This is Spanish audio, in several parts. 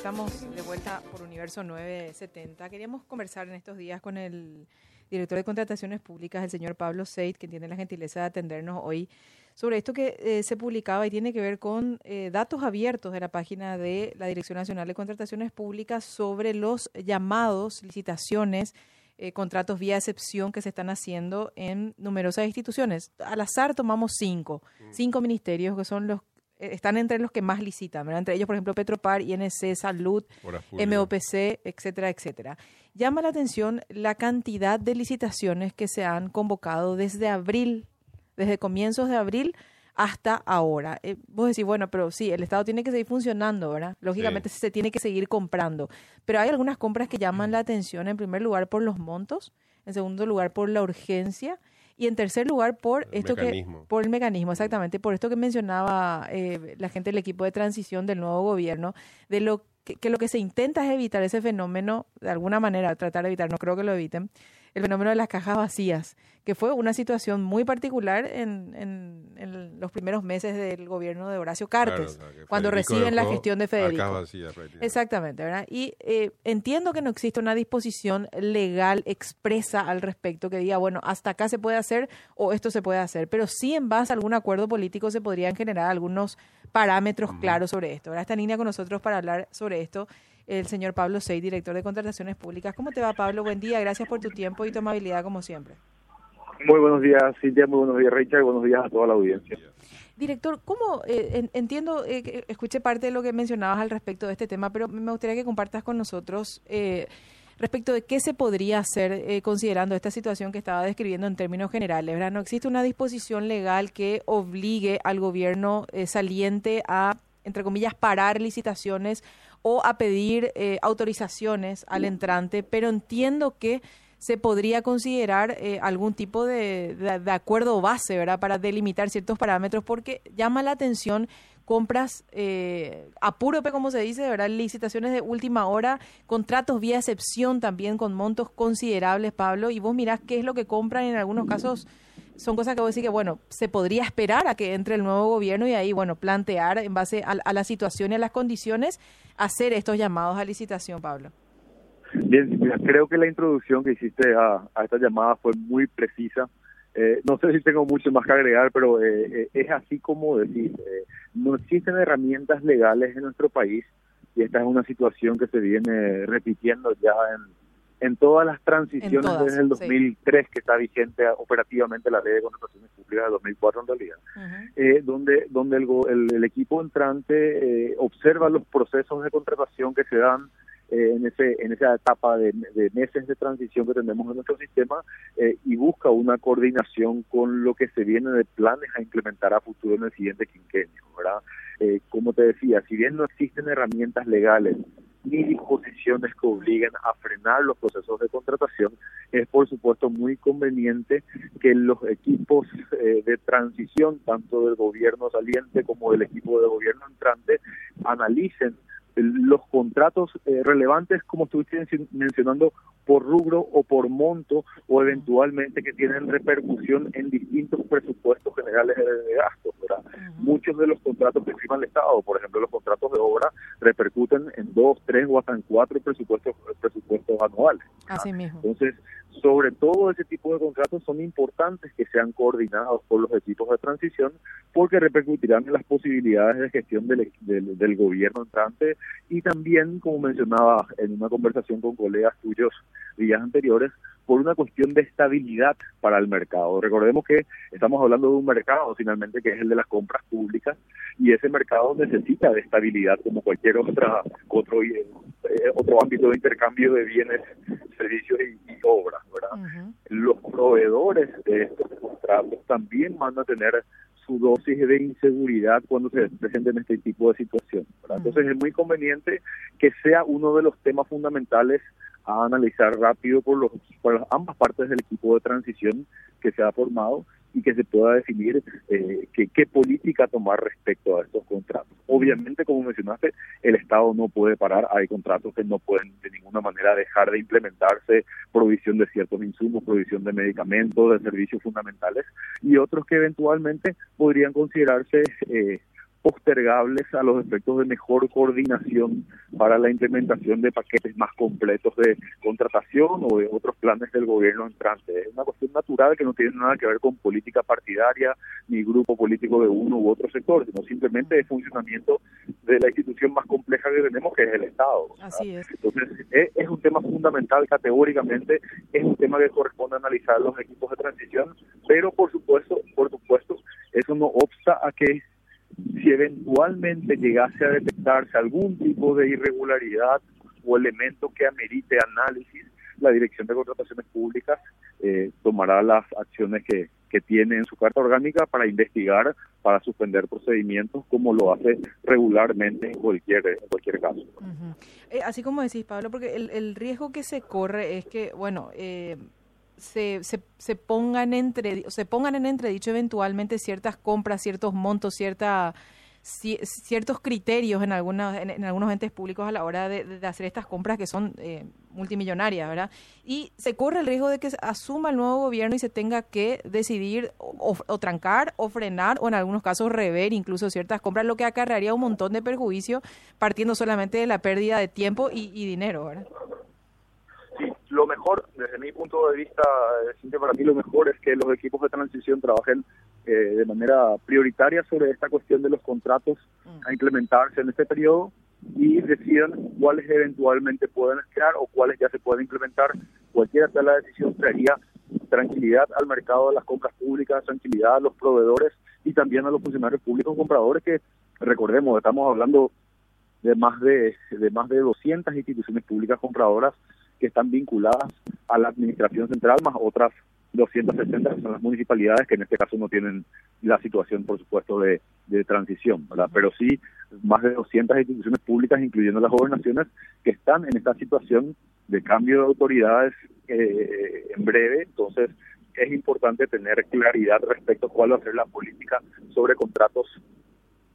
Estamos de vuelta por Universo 970. Queríamos conversar en estos días con el director de contrataciones públicas, el señor Pablo Seid, que tiene la gentileza de atendernos hoy sobre esto que eh, se publicaba y tiene que ver con eh, datos abiertos de la página de la Dirección Nacional de Contrataciones Públicas sobre los llamados, licitaciones, eh, contratos vía excepción que se están haciendo en numerosas instituciones. Al azar tomamos cinco, mm. cinco ministerios que son los están entre los que más licitan, entre ellos, por ejemplo, Petropar, INC, Salud, MOPC, etcétera, etcétera. Llama la atención la cantidad de licitaciones que se han convocado desde abril, desde comienzos de abril hasta ahora. Eh, vos decís, bueno, pero sí, el Estado tiene que seguir funcionando, ¿verdad? Lógicamente se tiene que seguir comprando, pero hay algunas compras que llaman la atención, en primer lugar, por los montos, en segundo lugar, por la urgencia y en tercer lugar, por esto que por el mecanismo, exactamente, por esto que mencionaba eh, la gente del equipo de transición del nuevo gobierno, de lo que, lo que se intenta es evitar ese fenómeno, de alguna manera, tratar de evitar, no creo que lo eviten, el fenómeno de las cajas vacías, que fue una situación muy particular en, en, los primeros meses del gobierno de Horacio Cartes, cuando reciben la gestión de Federico. Exactamente, ¿verdad? Y eh, entiendo que no existe una disposición legal expresa al respecto que diga, bueno, hasta acá se puede hacer o esto se puede hacer, pero sí en base a algún acuerdo político se podrían generar algunos parámetros claros sobre esto. Ahora está en línea con nosotros para hablar sobre esto el señor Pablo Sey, director de Contrataciones Públicas. ¿Cómo te va, Pablo? Buen día, gracias por tu tiempo y tu amabilidad, como siempre. Muy buenos días, Cintia, muy buenos días, Richard, buenos días a toda la audiencia. Director, ¿cómo eh, entiendo, eh, escuché parte de lo que mencionabas al respecto de este tema, pero me gustaría que compartas con nosotros eh, respecto de qué se podría hacer considerando esta situación que estaba describiendo en términos generales. ¿verdad? No existe una disposición legal que obligue al gobierno saliente a, entre comillas, parar licitaciones o a pedir eh, autorizaciones al entrante, pero entiendo que se podría considerar eh, algún tipo de, de, acuerdo base, ¿verdad?, para delimitar ciertos parámetros, porque llama la atención compras eh, apúrope, como se dice, ¿verdad?, licitaciones de última hora, contratos vía excepción también con montos considerables, Pablo, y vos mirás qué es lo que compran en algunos casos son cosas que vos decís que, bueno, se podría esperar a que entre el nuevo gobierno y ahí, bueno, plantear en base a, la situación y a las condiciones, hacer estos llamados a licitación, Pablo. Bien, creo que la introducción que hiciste a, esta llamada fue muy precisa. Eh, no sé si tengo mucho más que agregar, pero eh, eh, es así como decir, no existen herramientas legales en nuestro país y esta es una situación que se viene repitiendo ya en en todas las transiciones desde el 2003 que está vigente operativamente la ley de contrataciones públicas de 2004 en realidad, eh, donde donde el, el, equipo entrante eh, observa los procesos de contratación que se dan eh, en ese en esa etapa de, meses de transición que tenemos en nuestro sistema y busca una coordinación con lo que se viene de planes a implementar a futuro en el siguiente quinquenio, ¿verdad? como te decía, si bien no existen herramientas legales ni disposiciones que obliguen a frenar los procesos de contratación, es por supuesto muy conveniente que los equipos eh, de transición, tanto del gobierno saliente como del equipo de gobierno entrante, analicen los contratos eh, relevantes, como estuviste mencionando, por rubro o por monto o eventualmente que tienen repercusión en distintos presupuestos generales de gastos. ¿verdad? Muchos de los contratos que firma el Estado, por ejemplo, los contratos de obra, repercuten en dos, tres o hasta en cuatro presupuestos, presupuestos anuales. Así mismo. Entonces, sobre todo ese tipo de contratos son importantes que sean coordinados por los equipos de transición porque repercutirán en las posibilidades de gestión del, del, gobierno entrante y también, como mencionaba en una conversación con colegas tuyos días anteriores, por una cuestión de estabilidad para el mercado. Recordemos que estamos hablando de un mercado finalmente que es el de las compras públicas y ese mercado necesita de estabilidad como cualquier otra otro eh, otro ámbito de intercambio de bienes, servicios y, obras, ¿verdad? Los proveedores de estos contratos también van a tener su dosis de inseguridad cuando se presenten este tipo de situaciones. Entonces es muy conveniente que sea uno de los temas fundamentales a analizar rápido por, los, por ambas partes del equipo de transición que se ha formado y que se pueda definir eh, qué política tomar respecto a estos contratos. Obviamente, como mencionaste, el Estado no puede parar, hay contratos que no pueden de ninguna manera dejar de implementarse, provisión de ciertos insumos, provisión de medicamentos, de servicios fundamentales, y otros que eventualmente podrían considerarse eh, postergables a los efectos de mejor coordinación para la implementación de paquetes más completos de contratación o de otros planes del gobierno entrante. Es una cuestión natural que no tiene nada que ver con política partidaria ni grupo político de uno u otro sector, sino simplemente el funcionamiento de la institución más compleja que tenemos, que es el Estado. Así es. Entonces, es, un tema fundamental categóricamente, es un tema que corresponde analizar los equipos de transición, pero por supuesto, por supuesto, eso no obsta a que si eventualmente llegase a detectarse algún tipo de irregularidad o elemento que amerite análisis, la Dirección de Contrataciones Públicas eh, tomará las acciones que, que tiene en su carta orgánica para investigar, para suspender procedimientos, como lo hace regularmente en cualquier, cualquier caso. Eh, así como decís, Pablo, porque el, el, riesgo que se corre es que, bueno, eh, se, se, se, pongan entre, se pongan en entredicho eventualmente ciertas compras, ciertos montos, cierta ciertos criterios en, algunas, en, algunos entes públicos a la hora de, hacer estas compras que son eh, multimillonarias, ¿verdad? Y se corre el riesgo de que asuma el nuevo gobierno y se tenga que decidir o, trancar o frenar o en algunos casos rever incluso ciertas compras, lo que acarrearía un montón de perjuicio partiendo solamente de la pérdida de tiempo y, dinero. Lo mejor, desde mi punto de vista, para mí lo mejor es que los equipos de transición trabajen eh, de manera prioritaria sobre esta cuestión de los contratos mm. a implementarse en este periodo y decidan cuáles eventualmente pueden crear o cuáles ya se pueden implementar. Cualquiera sea la decisión traería tranquilidad al mercado de las compras públicas, tranquilidad a los proveedores y también a los funcionarios públicos compradores que, recordemos, estamos hablando de más de, de más de 200 instituciones públicas compradoras que están vinculadas a la administración central, más otras 260 que son las municipalidades, que en este caso no tienen la situación, por supuesto, de, transición, ¿verdad? Pero sí, más de 200 instituciones públicas, incluyendo las gobernaciones, que están en esta situación de cambio de autoridades eh, en breve. Entonces, es importante tener claridad respecto a cuál va a ser la política sobre contratos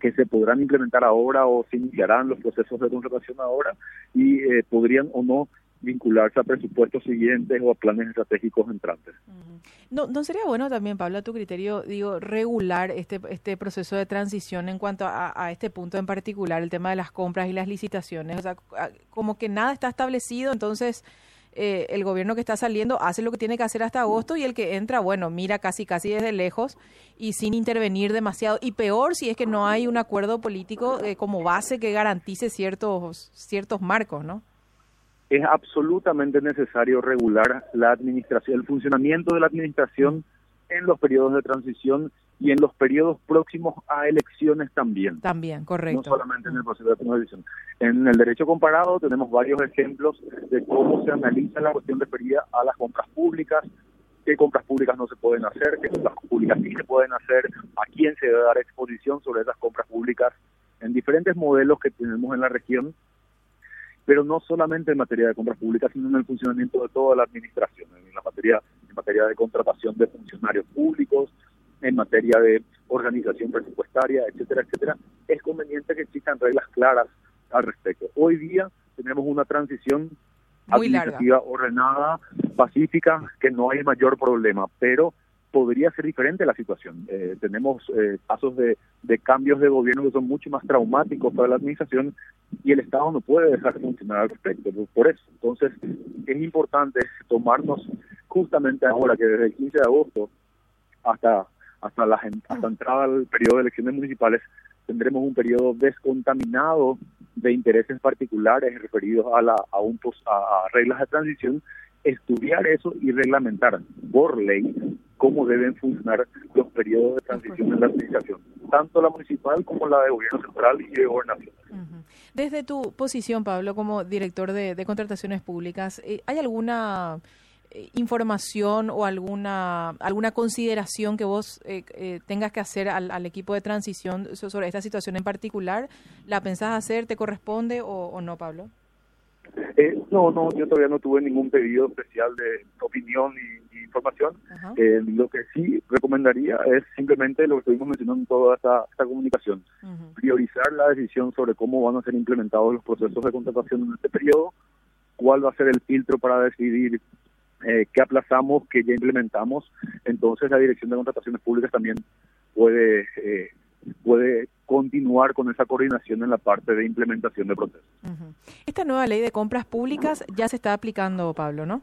que se podrán implementar ahora o se iniciarán los procesos de contratación ahora y eh, podrían o no vincularse a presupuestos siguientes o a planes estratégicos entrantes. No, no sería bueno también, Pablo, a tu criterio, digo, regular este este proceso de transición en cuanto a, este punto en particular, el tema de las compras y las licitaciones, o sea, como que nada está establecido, entonces eh, el gobierno que está saliendo hace lo que tiene que hacer hasta agosto y el que entra, bueno, mira casi casi desde lejos y sin intervenir demasiado. Y peor si es que no hay un acuerdo político eh, como base que garantice ciertos ciertos marcos, ¿no? Es absolutamente necesario regular la administración, el funcionamiento de la administración en los periodos de transición y en los periodos próximos a elecciones también. También, correcto. No solamente en el proceso de transición. En el derecho comparado tenemos varios ejemplos de cómo se analiza la cuestión referida a las compras públicas, qué compras públicas no se pueden hacer, qué compras públicas sí se pueden hacer, a quién se debe dar exposición sobre esas compras públicas en diferentes modelos que tenemos en la región pero no solamente en materia de compras públicas, sino en el funcionamiento de toda la administración, en la materia, en materia de contratación de funcionarios públicos, en materia de organización presupuestaria, etcétera, etcétera, es conveniente que existan reglas claras al respecto. Hoy día tenemos una transición administrativa ordenada, pacífica, que no hay mayor problema, pero podría ser diferente la situación. Eh, tenemos eh, casos de, cambios de gobierno que son mucho más traumáticos para la administración y el Estado no puede dejar de funcionar al respecto. Por eso, entonces, es importante tomarnos justamente ahora que desde el 15 de agosto hasta hasta la hasta entrada al periodo de elecciones municipales tendremos un periodo descontaminado de intereses particulares referidos a la a un a reglas de transición estudiar eso y reglamentar por ley cómo deben funcionar los periodos de transición en la administración, tanto la municipal como la de gobierno central y de gobernación. Desde tu posición, Pablo, como director de, contrataciones públicas, eh, ¿hay alguna eh, información o alguna alguna consideración que vos eh, tengas que hacer al, equipo de transición sobre esta situación en particular? ¿La pensás hacer? ¿Te corresponde o no, Pablo? Eh, no, no, yo todavía no tuve ningún pedido especial de opinión y, información. Eh, lo que sí recomendaría es simplemente lo que estuvimos mencionando en toda esta, comunicación, priorizar la decisión sobre cómo van a ser implementados los procesos de contratación en este periodo, cuál va a ser el filtro para decidir eh, qué aplazamos, qué ya implementamos. Entonces la Dirección de Contrataciones Públicas también puede puede continuar con esa coordinación en la parte de implementación de procesos. Esta nueva ley de compras públicas ya se está aplicando, Pablo, ¿no?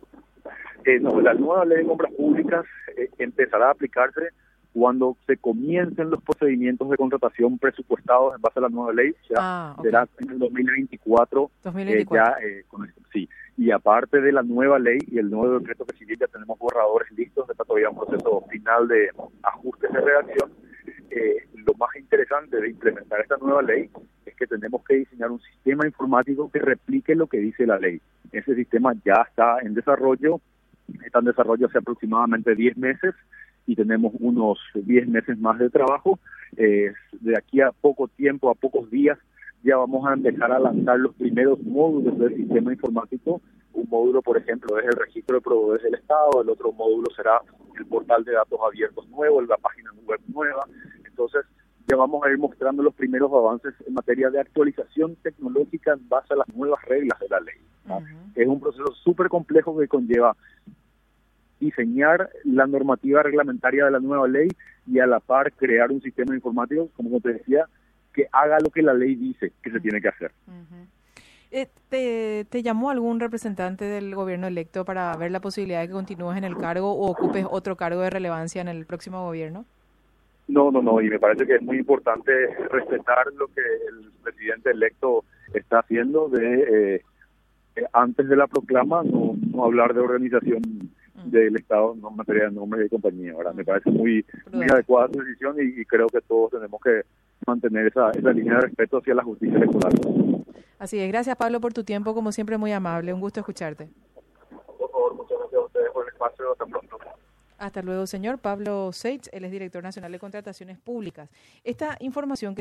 Eh, no, la nueva ley de compras públicas eh, empezará a aplicarse cuando se comiencen los procedimientos de contratación presupuestados en base a la nueva ley, ya ah, será en el 2024, 2024. Eh, ya, eh, con sí. Y aparte de la nueva ley y el nuevo decreto que ya tenemos borradores listos, está todavía un proceso final de ajustes de redacción. Eh, más interesante de implementar esta nueva ley es que tenemos que diseñar un sistema informático que replique lo que dice la ley. Ese sistema ya está en desarrollo, está en desarrollo hace aproximadamente 10 meses y tenemos unos 10 meses más de trabajo. Eh, de aquí a poco tiempo, a pocos días, ya vamos a empezar a lanzar los primeros módulos del sistema informático. Un módulo, por ejemplo, es el registro de proveedores del Estado, el otro módulo será el portal de datos abiertos nuevo, la página web nueva. Entonces, ya vamos a ir mostrando los primeros avances en materia de actualización tecnológica en base a las nuevas reglas de la ley. Es un proceso súper complejo que conlleva diseñar la normativa reglamentaria de la nueva ley y a la par crear un sistema informático, como te decía, que haga lo que la ley dice que se tiene que hacer. Eh, ¿te, ¿Te llamó algún representante del gobierno electo para ver la posibilidad de que continúes en el cargo o ocupes otro cargo de relevancia en el próximo gobierno? No, no, no, y me parece que es muy importante respetar lo que el presidente electo está haciendo de eh, antes de la proclama, no, no hablar de organización del Estado en materia de nombre de compañía. Ahora me parece muy, muy adecuada su decisión y, creo que todos tenemos que mantener esa, esa línea de respeto hacia la justicia electoral. Así es. Gracias, Pablo, por tu tiempo. Como siempre, muy amable. Un gusto escucharte. Por favor, muchas gracias a ustedes por el espacio. Hasta pronto. Hasta luego, señor Pablo Seitz. Él es director nacional de contrataciones públicas. Esta información que se